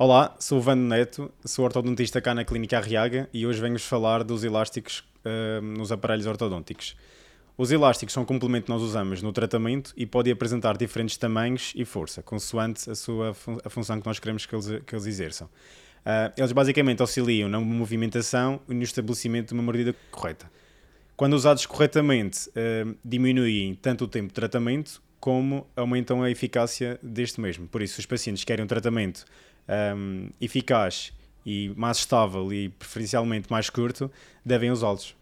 Olá, sou o Vando Neto, sou ortodontista cá na Clínica Arriaga e hoje venho-vos falar dos elásticos uh, nos aparelhos ortodônticos. Os elásticos são um complemento que nós usamos no tratamento e podem apresentar diferentes tamanhos e força, consoante a, sua fun a função que nós queremos que eles, que eles exerçam. Uh, eles basicamente auxiliam na movimentação e no estabelecimento de uma mordida correta. Quando usados corretamente, uh, diminuem tanto o tempo de tratamento como aumentam a eficácia deste mesmo. Por isso, os pacientes querem um tratamento um, eficaz e mais estável e preferencialmente mais curto, devem usá-los.